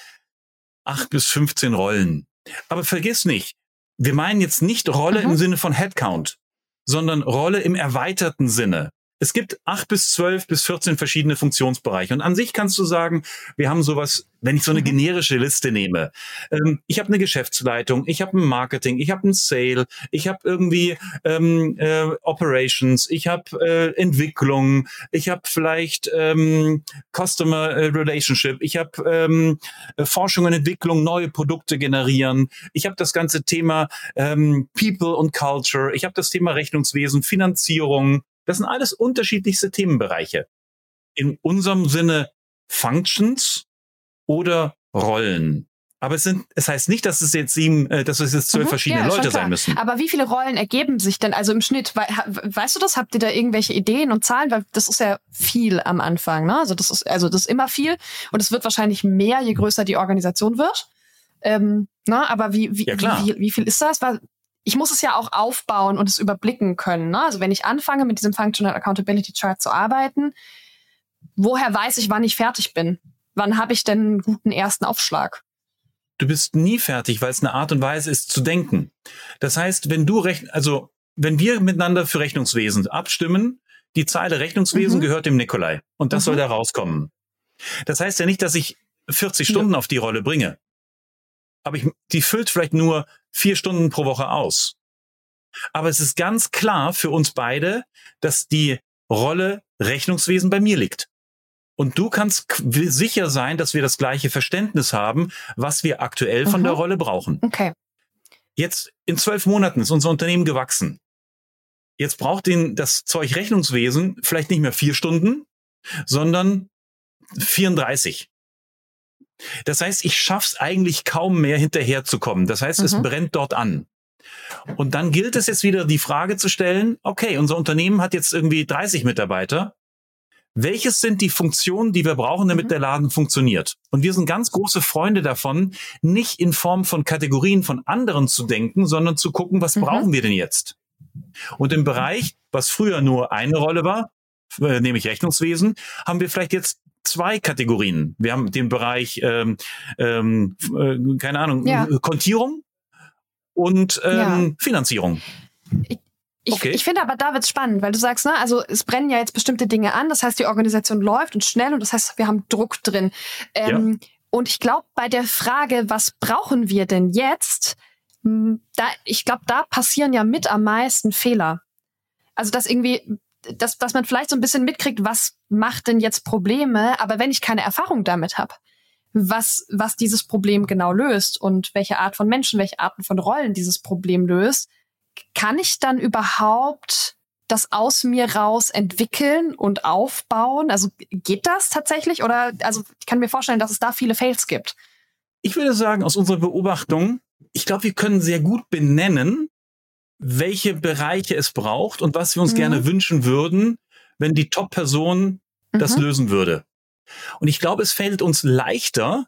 acht bis 15 Rollen. Aber vergiss nicht, wir meinen jetzt nicht Rolle mhm. im Sinne von Headcount, sondern Rolle im erweiterten Sinne. Es gibt acht bis zwölf bis 14 verschiedene Funktionsbereiche. Und an sich kannst du sagen, wir haben sowas, wenn ich so eine mhm. generische Liste nehme. Ähm, ich habe eine Geschäftsleitung, ich habe ein Marketing, ich habe ein Sale, ich habe irgendwie ähm, äh, Operations, ich habe äh, Entwicklung, ich habe vielleicht ähm, Customer äh, Relationship, ich habe ähm, Forschung und Entwicklung, neue Produkte generieren, ich habe das ganze Thema ähm, People und Culture, ich habe das Thema Rechnungswesen, Finanzierung, das sind alles unterschiedlichste Themenbereiche. In unserem Sinne Functions oder Rollen. Aber es sind, es heißt nicht, dass es jetzt sieben, äh, dass es jetzt zwölf mhm, verschiedene ja, Leute sein müssen. Aber wie viele Rollen ergeben sich denn also im Schnitt? weißt du das? Habt ihr da irgendwelche Ideen und Zahlen? Weil das ist ja viel am Anfang, ne? Also das ist, also das ist immer viel und es wird wahrscheinlich mehr, je größer die Organisation wird. Ähm, ne? Aber wie, wie, ja, wie, wie, viel ist das? Weil ich muss es ja auch aufbauen und es überblicken können. Ne? Also wenn ich anfange, mit diesem Functional Accountability Chart zu arbeiten, woher weiß ich, wann ich fertig bin? Wann habe ich denn einen guten ersten Aufschlag? Du bist nie fertig, weil es eine Art und Weise ist zu denken. Das heißt, wenn du recht, also wenn wir miteinander für Rechnungswesen abstimmen, die Zeile Rechnungswesen mhm. gehört dem Nikolai und das mhm. soll da rauskommen. Das heißt ja nicht, dass ich 40 Stunden ja. auf die Rolle bringe aber ich, die füllt vielleicht nur vier Stunden pro Woche aus. Aber es ist ganz klar für uns beide, dass die Rolle Rechnungswesen bei mir liegt. Und du kannst sicher sein, dass wir das gleiche Verständnis haben, was wir aktuell von mhm. der Rolle brauchen. Okay. Jetzt in zwölf Monaten ist unser Unternehmen gewachsen. Jetzt braucht den das Zeug Rechnungswesen vielleicht nicht mehr vier Stunden, sondern 34. Das heißt, ich schaff's eigentlich kaum mehr hinterherzukommen. Das heißt, mhm. es brennt dort an. Und dann gilt es jetzt wieder, die Frage zu stellen, okay, unser Unternehmen hat jetzt irgendwie 30 Mitarbeiter. Welches sind die Funktionen, die wir brauchen, damit mhm. der Laden funktioniert? Und wir sind ganz große Freunde davon, nicht in Form von Kategorien von anderen zu denken, sondern zu gucken, was mhm. brauchen wir denn jetzt? Und im Bereich, was früher nur eine Rolle war, äh, nämlich Rechnungswesen, haben wir vielleicht jetzt zwei Kategorien. Wir haben den Bereich, ähm, ähm, äh, keine Ahnung, ja. Kontierung und ähm, ja. Finanzierung. Ich, ich, okay. ich finde aber da wird's spannend, weil du sagst, ne, also es brennen ja jetzt bestimmte Dinge an, das heißt, die Organisation läuft und schnell und das heißt, wir haben Druck drin. Ähm, ja. Und ich glaube, bei der Frage, was brauchen wir denn jetzt, da, ich glaube, da passieren ja mit am meisten Fehler. Also dass irgendwie, dass, dass man vielleicht so ein bisschen mitkriegt, was macht denn jetzt Probleme, aber wenn ich keine Erfahrung damit habe, was, was dieses Problem genau löst und welche Art von Menschen, welche Arten von Rollen dieses Problem löst, kann ich dann überhaupt das aus mir raus entwickeln und aufbauen? Also geht das tatsächlich? Oder also ich kann mir vorstellen, dass es da viele Fails gibt. Ich würde sagen, aus unserer Beobachtung, ich glaube, wir können sehr gut benennen, welche Bereiche es braucht und was wir uns mhm. gerne wünschen würden, wenn die Top-Person mhm. das lösen würde. Und ich glaube, es fällt uns leichter,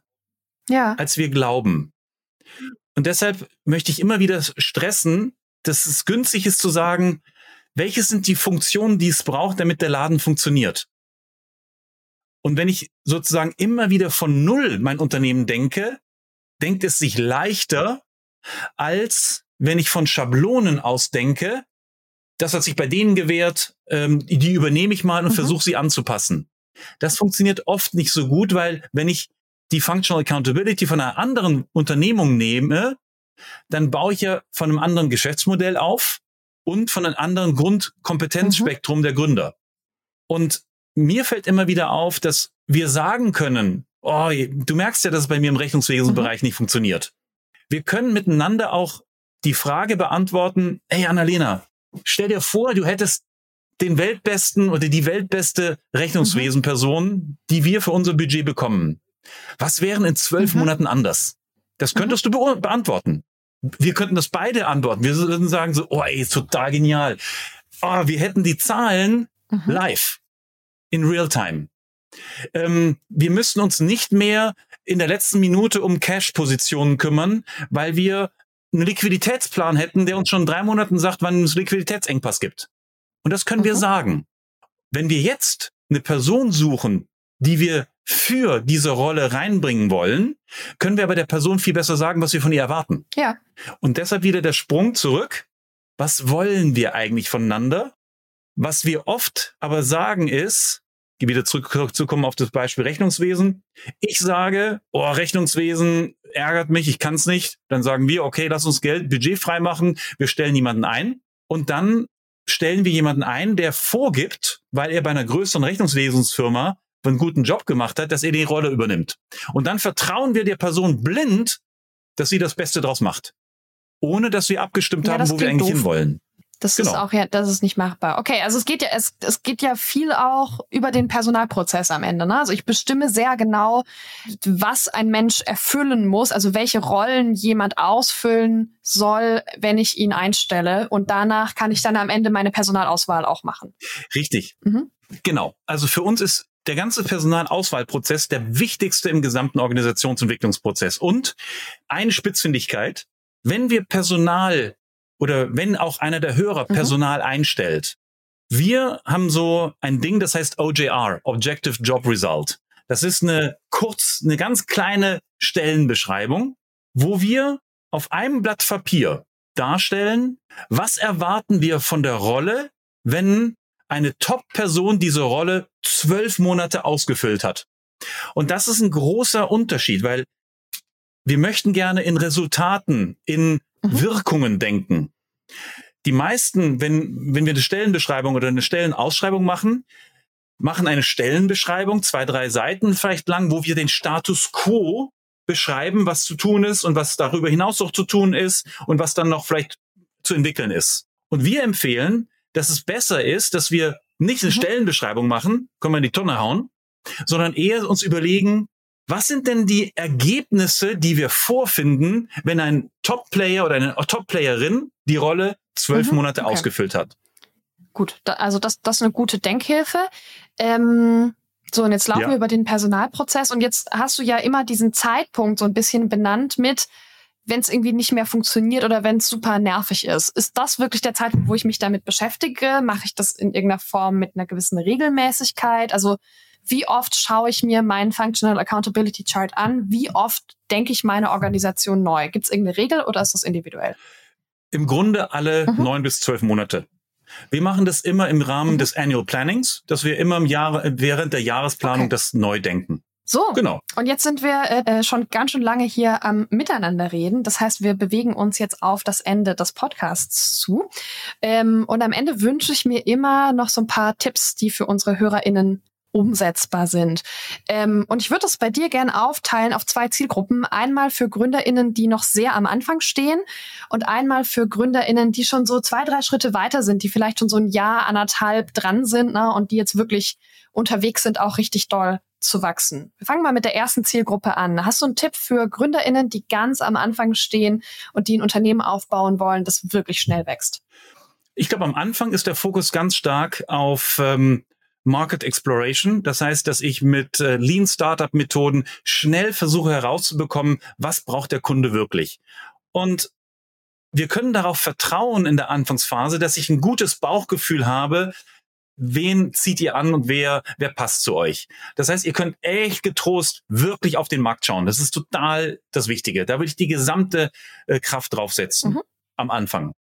ja. als wir glauben. Und deshalb möchte ich immer wieder stressen, dass es günstig ist zu sagen, welche sind die Funktionen, die es braucht, damit der Laden funktioniert. Und wenn ich sozusagen immer wieder von Null mein Unternehmen denke, denkt es sich leichter, als wenn ich von Schablonen ausdenke, das hat sich bei denen gewährt, ähm, die übernehme ich mal und mhm. versuche sie anzupassen. Das funktioniert oft nicht so gut, weil wenn ich die Functional Accountability von einer anderen Unternehmung nehme, dann baue ich ja von einem anderen Geschäftsmodell auf und von einem anderen Grundkompetenzspektrum mhm. der Gründer. Und mir fällt immer wieder auf, dass wir sagen können, oh, du merkst ja, dass es bei mir im Rechnungswesenbereich mhm. nicht funktioniert. Wir können miteinander auch die Frage beantworten, hey Annalena, stell dir vor, du hättest den weltbesten oder die weltbeste Rechnungswesenperson, mhm. die wir für unser Budget bekommen. Was wären in zwölf mhm. Monaten anders? Das könntest mhm. du be beantworten. Wir könnten das beide antworten. Wir würden sagen so, oh, ey, total genial. Oh, wir hätten die Zahlen mhm. live in real time. Ähm, wir müssten uns nicht mehr in der letzten Minute um Cash-Positionen kümmern, weil wir einen Liquiditätsplan hätten, der uns schon drei Monaten sagt, wann es Liquiditätsengpass gibt. Und das können mhm. wir sagen. Wenn wir jetzt eine Person suchen, die wir für diese Rolle reinbringen wollen, können wir aber der Person viel besser sagen, was wir von ihr erwarten. Ja. Und deshalb wieder der Sprung zurück. Was wollen wir eigentlich voneinander? Was wir oft aber sagen ist, wieder zurückzukommen auf das Beispiel Rechnungswesen. Ich sage, oh, Rechnungswesen ärgert mich, ich kann es nicht. Dann sagen wir, okay, lass uns Geld, Budget freimachen, wir stellen niemanden ein. Und dann stellen wir jemanden ein, der vorgibt, weil er bei einer größeren Rechnungswesensfirma einen guten Job gemacht hat, dass er die Rolle übernimmt. Und dann vertrauen wir der Person blind, dass sie das Beste draus macht. Ohne dass wir abgestimmt ja, haben, wo wir eigentlich doof. hinwollen. Das genau. ist auch ja, das ist nicht machbar. Okay, also es geht ja, es, es geht ja viel auch über den Personalprozess am Ende. Ne? Also ich bestimme sehr genau, was ein Mensch erfüllen muss, also welche Rollen jemand ausfüllen soll, wenn ich ihn einstelle. Und danach kann ich dann am Ende meine Personalauswahl auch machen. Richtig. Mhm. Genau. Also für uns ist der ganze Personalauswahlprozess der wichtigste im gesamten Organisationsentwicklungsprozess. Und eine Spitzfindigkeit, wenn wir Personal oder wenn auch einer der Hörer mhm. Personal einstellt. Wir haben so ein Ding, das heißt OJR, Objective Job Result. Das ist eine kurz, eine ganz kleine Stellenbeschreibung, wo wir auf einem Blatt Papier darstellen, was erwarten wir von der Rolle, wenn eine Top-Person diese Rolle zwölf Monate ausgefüllt hat. Und das ist ein großer Unterschied, weil wir möchten gerne in Resultaten, in mhm. Wirkungen denken. Die meisten, wenn, wenn wir eine Stellenbeschreibung oder eine Stellenausschreibung machen, machen eine Stellenbeschreibung, zwei, drei Seiten vielleicht lang, wo wir den Status quo beschreiben, was zu tun ist und was darüber hinaus noch zu tun ist und was dann noch vielleicht zu entwickeln ist. Und wir empfehlen, dass es besser ist, dass wir nicht eine mhm. Stellenbeschreibung machen, können wir in die Tonne hauen, sondern eher uns überlegen, was sind denn die Ergebnisse, die wir vorfinden, wenn ein Top-Player oder eine Top-Playerin die Rolle zwölf mhm, Monate okay. ausgefüllt hat? Gut, da, also das, das ist eine gute Denkhilfe. Ähm, so, und jetzt laufen ja. wir über den Personalprozess und jetzt hast du ja immer diesen Zeitpunkt so ein bisschen benannt mit, wenn es irgendwie nicht mehr funktioniert oder wenn es super nervig ist. Ist das wirklich der Zeitpunkt, wo ich mich damit beschäftige? Mache ich das in irgendeiner Form mit einer gewissen Regelmäßigkeit? Also wie oft schaue ich mir meinen Functional Accountability Chart an? Wie oft denke ich meine Organisation neu? Gibt es irgendeine Regel oder ist das individuell? Im Grunde alle mhm. neun bis zwölf Monate. Wir machen das immer im Rahmen mhm. des Annual Plannings, dass wir immer im Jahr, während der Jahresplanung okay. das neu denken. So, genau. Und jetzt sind wir äh, äh, schon ganz schön lange hier am Miteinander reden. Das heißt, wir bewegen uns jetzt auf das Ende des Podcasts zu. Ähm, und am Ende wünsche ich mir immer noch so ein paar Tipps, die für unsere HörerInnen umsetzbar sind. Ähm, und ich würde das bei dir gerne aufteilen auf zwei Zielgruppen. Einmal für GründerInnen, die noch sehr am Anfang stehen und einmal für GründerInnen, die schon so zwei, drei Schritte weiter sind, die vielleicht schon so ein Jahr, anderthalb dran sind ne, und die jetzt wirklich unterwegs sind, auch richtig doll zu wachsen. Wir fangen mal mit der ersten Zielgruppe an. Hast du einen Tipp für GründerInnen, die ganz am Anfang stehen und die ein Unternehmen aufbauen wollen, das wirklich schnell wächst? Ich glaube, am Anfang ist der Fokus ganz stark auf ähm, Market Exploration. Das heißt, dass ich mit äh, Lean Startup Methoden schnell versuche herauszubekommen, was braucht der Kunde wirklich. Und wir können darauf vertrauen in der Anfangsphase, dass ich ein gutes Bauchgefühl habe, wen zieht ihr an und wer, wer passt zu euch. Das heißt, ihr könnt echt getrost wirklich auf den Markt schauen. Das ist total das Wichtige. Da will ich die gesamte äh, Kraft draufsetzen mhm. am Anfang.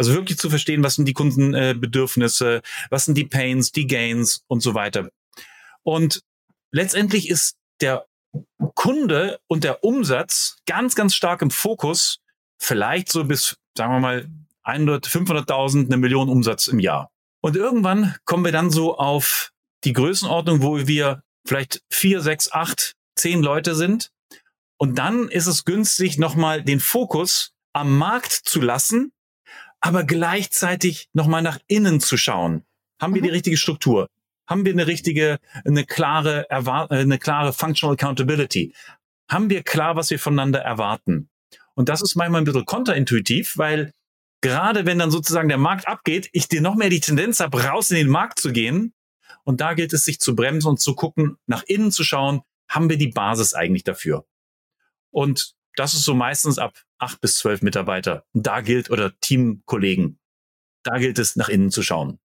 Also wirklich zu verstehen, was sind die Kundenbedürfnisse, was sind die Pains, die Gains und so weiter. Und letztendlich ist der Kunde und der Umsatz ganz, ganz stark im Fokus, vielleicht so bis, sagen wir mal, 100, 500.000, eine Million Umsatz im Jahr. Und irgendwann kommen wir dann so auf die Größenordnung, wo wir vielleicht vier, sechs, acht, zehn Leute sind. Und dann ist es günstig, nochmal den Fokus am Markt zu lassen aber gleichzeitig nochmal nach innen zu schauen. Haben wir die mhm. richtige Struktur? Haben wir eine richtige, eine klare, äh, eine klare Functional Accountability? Haben wir klar, was wir voneinander erwarten? Und das ist manchmal ein bisschen kontraintuitiv, weil gerade wenn dann sozusagen der Markt abgeht, ich dir noch mehr die Tendenz habe, raus in den Markt zu gehen. Und da gilt es, sich zu bremsen und zu gucken, nach innen zu schauen, haben wir die Basis eigentlich dafür? Und das ist so meistens ab acht bis zwölf Mitarbeiter. Da gilt, oder Teamkollegen, da gilt es, nach innen zu schauen.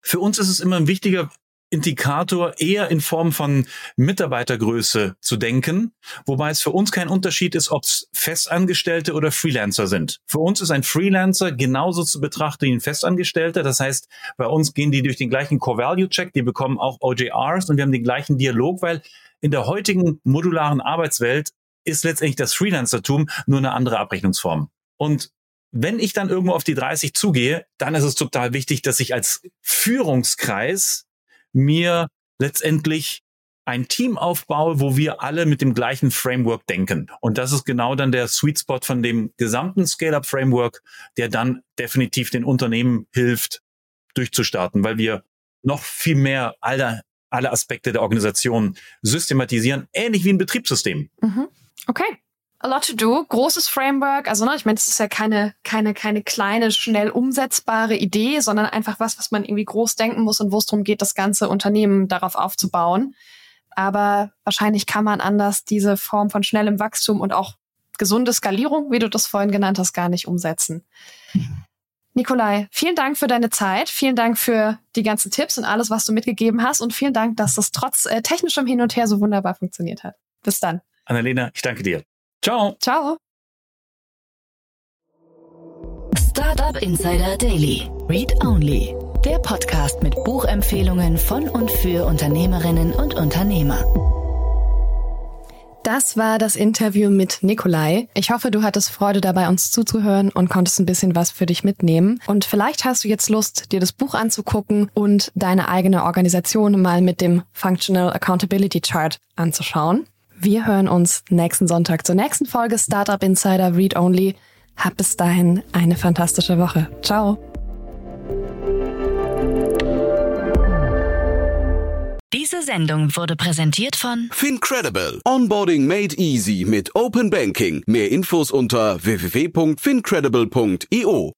Für uns ist es immer ein wichtiger Indikator, eher in Form von Mitarbeitergröße zu denken, wobei es für uns kein Unterschied ist, ob es Festangestellte oder Freelancer sind. Für uns ist ein Freelancer genauso zu betrachten wie ein Festangestellter. Das heißt, bei uns gehen die durch den gleichen Core-Value-Check, die bekommen auch OJRs und wir haben den gleichen Dialog, weil in der heutigen modularen Arbeitswelt ist letztendlich das Freelancertum nur eine andere Abrechnungsform. Und wenn ich dann irgendwo auf die 30 zugehe, dann ist es total wichtig, dass ich als Führungskreis mir letztendlich ein Team aufbaue, wo wir alle mit dem gleichen Framework denken. Und das ist genau dann der Sweet Spot von dem gesamten Scale-Up-Framework, der dann definitiv den Unternehmen hilft, durchzustarten, weil wir noch viel mehr alle, alle Aspekte der Organisation systematisieren, ähnlich wie ein Betriebssystem. Mhm. Okay. A lot to do, großes Framework. Also, ne, ich meine, es ist ja keine, keine, keine kleine, schnell umsetzbare Idee, sondern einfach was, was man irgendwie groß denken muss und wo es darum geht, das ganze Unternehmen darauf aufzubauen. Aber wahrscheinlich kann man anders diese Form von schnellem Wachstum und auch gesunde Skalierung, wie du das vorhin genannt hast, gar nicht umsetzen. Nikolai, vielen Dank für deine Zeit. Vielen Dank für die ganzen Tipps und alles, was du mitgegeben hast. Und vielen Dank, dass das trotz äh, technischem Hin und Her so wunderbar funktioniert hat. Bis dann. Annalena, ich danke dir. Ciao. Ciao. Startup Insider Daily. Read Only. Der Podcast mit Buchempfehlungen von und für Unternehmerinnen und Unternehmer. Das war das Interview mit Nikolai. Ich hoffe, du hattest Freude dabei, uns zuzuhören und konntest ein bisschen was für dich mitnehmen. Und vielleicht hast du jetzt Lust, dir das Buch anzugucken und deine eigene Organisation mal mit dem Functional Accountability Chart anzuschauen. Wir hören uns nächsten Sonntag zur nächsten Folge Startup Insider Read Only. Hab bis dahin eine fantastische Woche. Ciao. Diese Sendung wurde präsentiert von Fincredible. Onboarding made easy mit Open Banking. Mehr Infos unter www.fincredible.io.